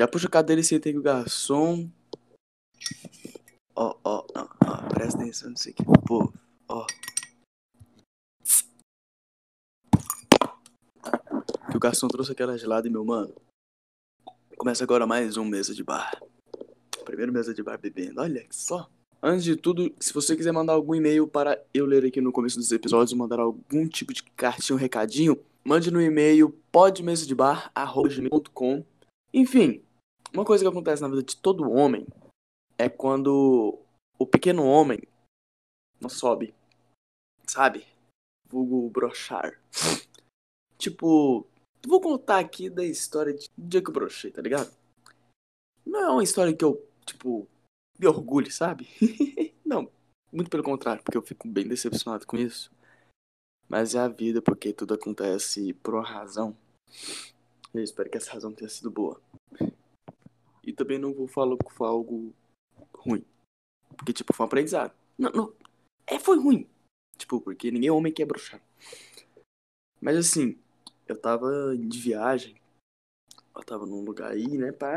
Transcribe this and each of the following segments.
Já puxa a cadeira e senta aí com o garçom. Ó, ó, ó, ó, presta atenção nisso aqui, pô, ó. Que o garçom trouxe aquela gelada e meu mano. Começa agora mais um mesa de bar. Primeiro mesa de bar bebendo, olha só. Antes de tudo, se você quiser mandar algum e-mail para eu ler aqui no começo dos episódios, mandar algum tipo de cartinha, um recadinho, mande no e-mail podmesadebar.com. Enfim, uma coisa que acontece na vida de todo homem é quando o pequeno homem não sobe, sabe? Vulgo brochar. tipo, vou contar aqui da história de do dia que eu brochei, tá ligado? Não é uma história que eu, tipo, me orgulho, sabe? não, muito pelo contrário, porque eu fico bem decepcionado com isso. Mas é a vida, porque tudo acontece por uma razão. Eu espero que essa razão tenha sido boa. Também não vou falar que foi algo ruim. Porque, tipo, foi um aprendizado. Não, não. É, foi ruim. Tipo, porque ninguém é homem quer bruxar. Mas assim, eu tava de viagem. Eu tava num lugar aí, né, pá.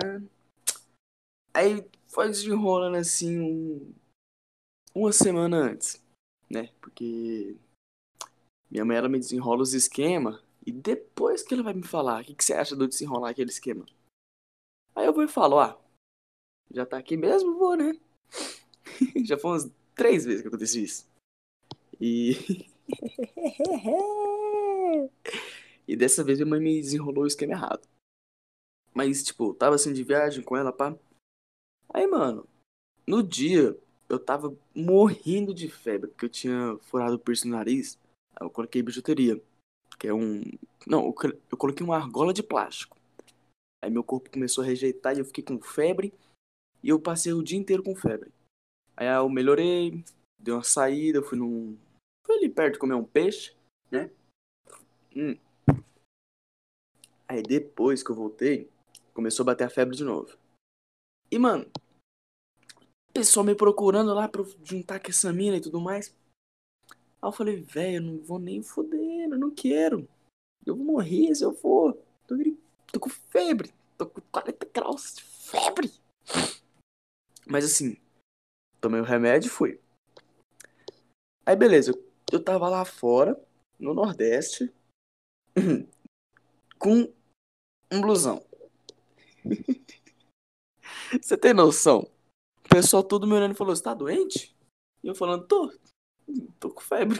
Aí foi desenrolando assim um... uma semana antes, né? Porque minha mãe ela me desenrola os esquemas e depois que ela vai me falar, o que, que você acha do desenrolar aquele esquema? Aí eu vou e falo, ah, já tá aqui mesmo, vou, né? já foi umas três vezes que aconteceu isso. E. e dessa vez minha mãe me desenrolou o esquema errado. Mas, tipo, tava assim de viagem com ela, pá. Aí, mano, no dia eu tava morrendo de febre, porque eu tinha furado o piercing no nariz. Aí eu coloquei bijuteria, que é um. Não, eu coloquei uma argola de plástico. Aí meu corpo começou a rejeitar e eu fiquei com febre. E eu passei o dia inteiro com febre. Aí eu melhorei, dei uma saída, fui num. Fui ali perto comer um peixe, né? Hum. Aí depois que eu voltei, começou a bater a febre de novo. E, mano, pessoal me procurando lá pra juntar com essa mina e tudo mais. Aí eu falei, velho, não vou nem foder, eu não quero. Eu vou morrer se eu for. Tô, tô com febre. Tô com 40 graus de febre. Mas assim, tomei o remédio e fui. Aí beleza, eu tava lá fora, no Nordeste, com um blusão. Você tem noção? O pessoal todo me olhando e falou, você tá doente? E eu falando, tô, tô com febre.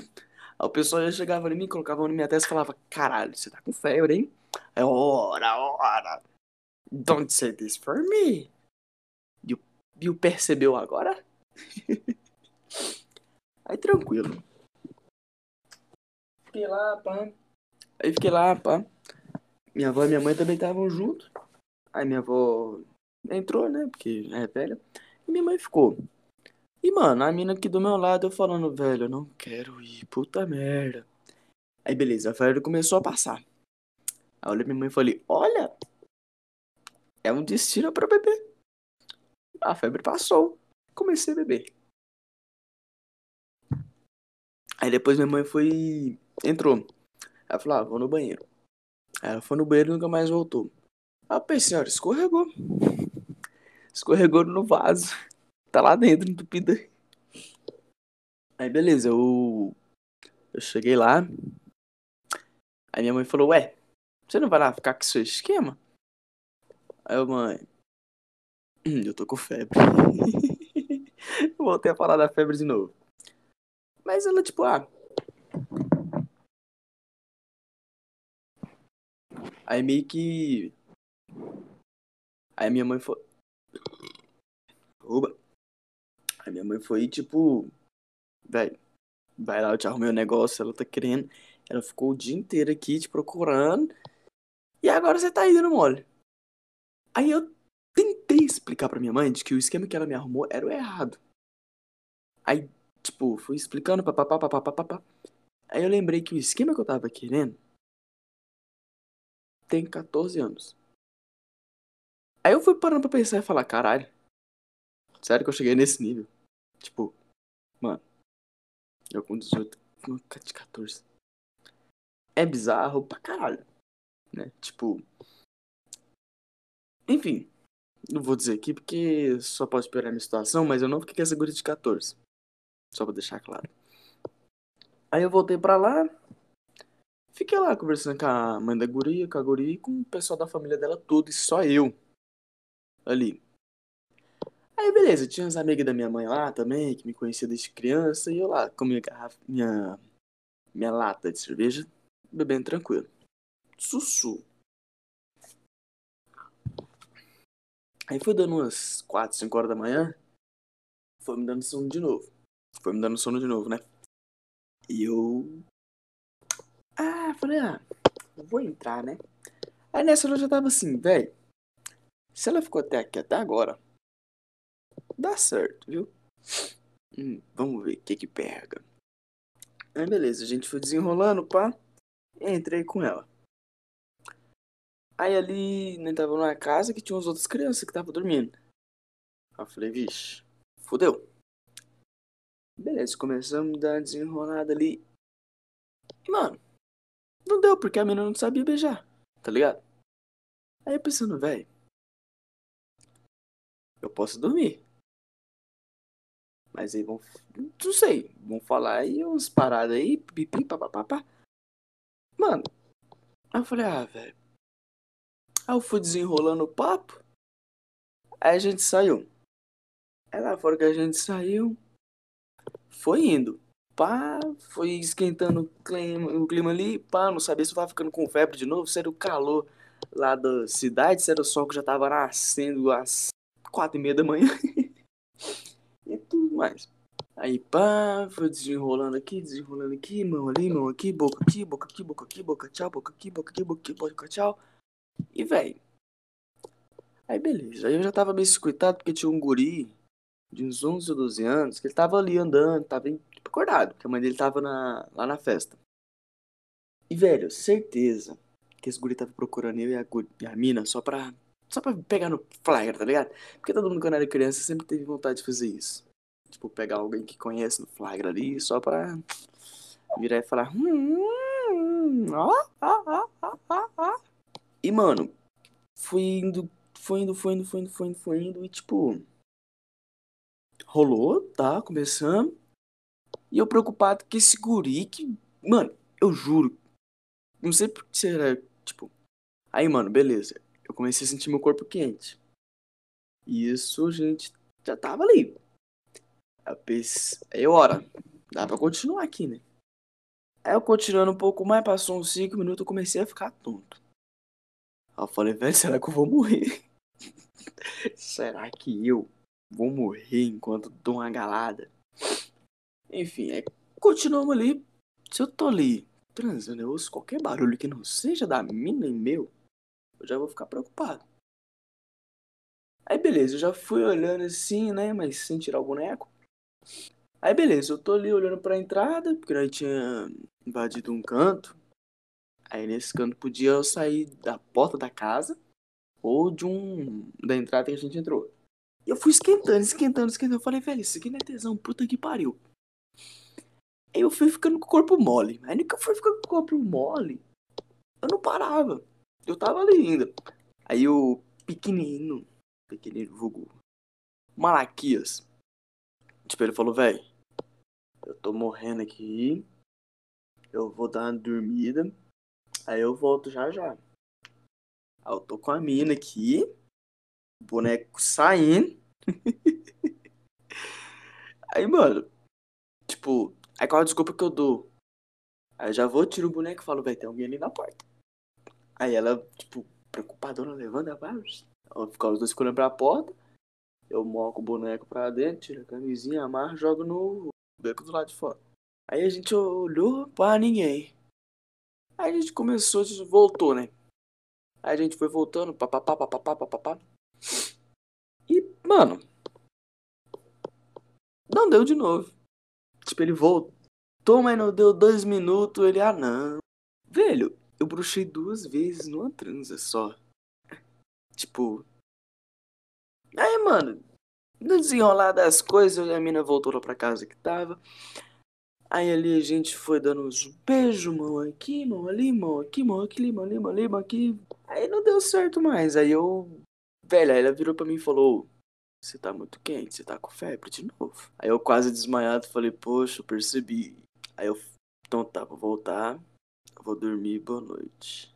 Aí o pessoal já chegava em mim, colocava na minha testa e falava, caralho, você tá com febre, hein? Aí, ora, ora. Don't say this for me. E o percebeu agora? Aí tranquilo. Fiquei lá, pá. Aí fiquei lá, pá. Minha avó e minha mãe também estavam juntos. Aí minha avó entrou, né? Porque é velha. E minha mãe ficou. E, mano, a mina aqui do meu lado, eu falando, velho, eu não quero ir, puta merda. Aí, beleza, a febre começou a passar. Aí eu olhei minha mãe e falei, olha, é um destino pra beber. A febre passou. Comecei a beber. Aí depois minha mãe foi. entrou. Ela falou, ah, vou no banheiro. Aí ela foi no banheiro e nunca mais voltou. Aí eu pensei, olha, escorregou. Escorregou no vaso. Tá lá dentro, entupida. Aí beleza, eu. Eu cheguei lá. Aí minha mãe falou, ué, você não vai lá ficar com seu esquema? Aí eu, mãe. Eu tô com febre. Voltei a falar da febre de novo. Mas ela, tipo, ah. Aí meio que. Aí minha mãe foi. Oba. Aí minha mãe foi, tipo. Velho, vai lá, eu te arrumei o um negócio, ela tá querendo. Ela ficou o dia inteiro aqui te procurando. E agora você tá indo mole. Aí eu tentei explicar pra minha mãe de que o esquema que ela me arrumou era o errado. Aí, tipo, fui explicando, papapá, papapá, papapá. Aí eu lembrei que o esquema que eu tava querendo tem 14 anos. Aí eu fui parando pra pensar e falar, caralho. Sério que eu cheguei nesse nível? Tipo, mano. Eu com 18, de 14. É bizarro pra caralho. Né? Tipo. Enfim. Não vou dizer aqui porque só pode piorar a minha situação, mas eu não fiquei com essa guria de 14. Só pra deixar claro. Aí eu voltei pra lá. Fiquei lá conversando com a mãe da guria, com a guria e com o pessoal da família dela todo, e só eu. Ali. Aí beleza, tinha umas amigas da minha mãe lá também, que me conhecia desde criança, e eu lá com minha garrafa, minha, minha lata de cerveja, bebendo tranquilo. Sussu. Aí foi dando umas 4, 5 horas da manhã, foi me dando sono de novo. Foi me dando sono de novo, né? E eu. Ah, falei, ah, vou entrar, né? Aí nessa eu já tava assim, velho. Se ela ficou até aqui até agora, dá certo, viu? Hum, vamos ver o que que pega. Aí beleza, a gente foi desenrolando, pá. Entrei com ela. Aí ali, né, tava numa casa que tinha umas outras crianças que estavam dormindo. Aí eu falei, vixe, fodeu. Beleza, começamos a dar desenrolada ali. Mano, não deu porque a menina não sabia beijar, tá ligado? Aí eu pensando, velho, eu posso dormir. Mas aí vão. Não sei. Vão falar aí uns paradas aí. Pipi, papapá. Mano. Aí eu falei, ah, velho. Aí eu fui desenrolando o papo. Aí a gente saiu. Aí lá fora que a gente saiu. Foi indo. Pá, foi esquentando o clima, o clima ali. Pá, não sabia se eu tava ficando com febre de novo. Se era o calor lá da cidade, se era o sol que já tava nascendo às quatro e meia da manhã. e tudo mais. Aí, pá, foi desenrolando aqui, desenrolando aqui, mão ali, mão aqui, boca aqui, boca aqui, boca aqui, boca tchau, boca aqui, boca aqui, boca aqui, boca tchau. E, velho. Aí, beleza. Aí eu já tava meio escutado porque tinha um guri de uns 11 ou 12 anos que ele tava ali andando, tava tipo, acordado, porque a mãe dele tava na, lá na festa. E, velho, certeza que esse guri tava procurando eu e a, e a mina só pra só pra pegar no flagra, tá ligado? Porque todo mundo quando era criança sempre teve vontade de fazer isso. Tipo, pegar alguém que conhece no flagra ali só pra virar e falar. Hum, ó, ó, ó, ó, ó. E, mano, fui indo, foi indo, foi indo, foi indo, foi indo, foi indo, e tipo. Rolou, tá? Começando. E eu preocupado que esse guri que. Mano, eu juro. Não sei por que será. Tipo. Aí, mano, beleza eu comecei a sentir meu corpo quente. E isso, gente, já tava ali. Aí, ora, dá pra continuar aqui, né? Aí eu continuando um pouco mais, passou uns 5 minutos, eu comecei a ficar tonto. Aí eu falei, velho, será que eu vou morrer? será que eu vou morrer enquanto dou uma galada? Enfim, aí continuamos ali. Se eu tô ali transando, eu ouço qualquer barulho que não seja da mina e meu eu já vou ficar preocupado. Aí beleza, eu já fui olhando assim, né, mas sem tirar o boneco. Aí beleza, eu tô ali olhando pra entrada, porque nós tinha invadido um canto. Aí nesse canto podia eu sair da porta da casa ou de um da entrada que a gente entrou. E eu fui esquentando, esquentando, esquentando. Eu falei, velho, isso aqui não é tesão, puta que pariu. Aí eu fui ficando com o corpo mole. Aí eu fui ficando com o corpo mole, eu não parava. Eu tava ali ainda. Aí o pequenino, pequenino vulgo, Malaquias, tipo, ele falou, velho, eu tô morrendo aqui, eu vou dar uma dormida, aí eu volto já já. Aí eu tô com a mina aqui, boneco saindo. aí, mano, tipo, aí qual a desculpa que eu dou? Aí eu já vou, tiro o boneco e falo, velho, tem alguém ali na porta. Aí ela, tipo, preocupadona, levanta, vai. Ela fica os dois olhando pra porta. Eu moco o boneco pra dentro, tiro a camisinha, amarro jogo no beco do lado de fora. Aí a gente olhou pra ninguém. Aí a gente começou, a gente voltou, né? Aí a gente foi voltando, papapá, papapá, papapá. E, mano. Não deu de novo. Tipo, ele voltou, mas não deu dois minutos. Ele, ah, não. Velho, eu bruxei duas vezes numa transa só. Tipo. Aí, mano, no desenrolar das coisas, a mina voltou lá pra casa que tava. Aí ali a gente foi dando uns beijos, mão aqui, mão ali, mão aqui, mão aqui, mão ali, mão ali, mão aqui. Aí não deu certo mais. Aí eu Velho, aí ela virou pra mim e falou: Você tá muito quente, você tá com febre de novo. Aí eu quase desmaiado falei: Poxa, eu percebi. Aí eu, então tá, vou voltar, vou dormir, boa noite.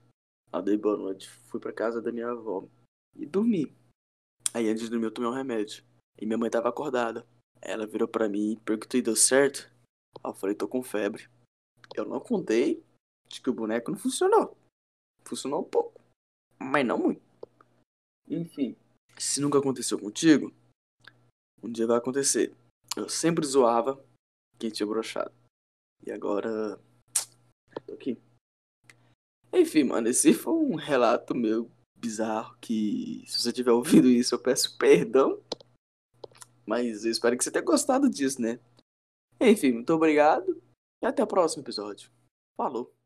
Aí dei boa noite, fui pra casa da minha avó e dormi. Aí antes de dormir eu tomei um remédio. E minha mãe tava acordada. Ela virou pra mim e perguntou: Deu certo? Aí eu falei: Tô com febre. Eu não contei de que o boneco não funcionou. Funcionou um pouco, mas não muito. Enfim, se nunca aconteceu contigo, um dia vai acontecer. Eu sempre zoava quem tinha brochado. E agora. tô aqui. Enfim, mano, esse foi um relato meu bizarro que se você tiver ouvido isso eu peço perdão. Mas eu espero que você tenha gostado disso, né? Enfim, muito obrigado e até o próximo episódio. Falou!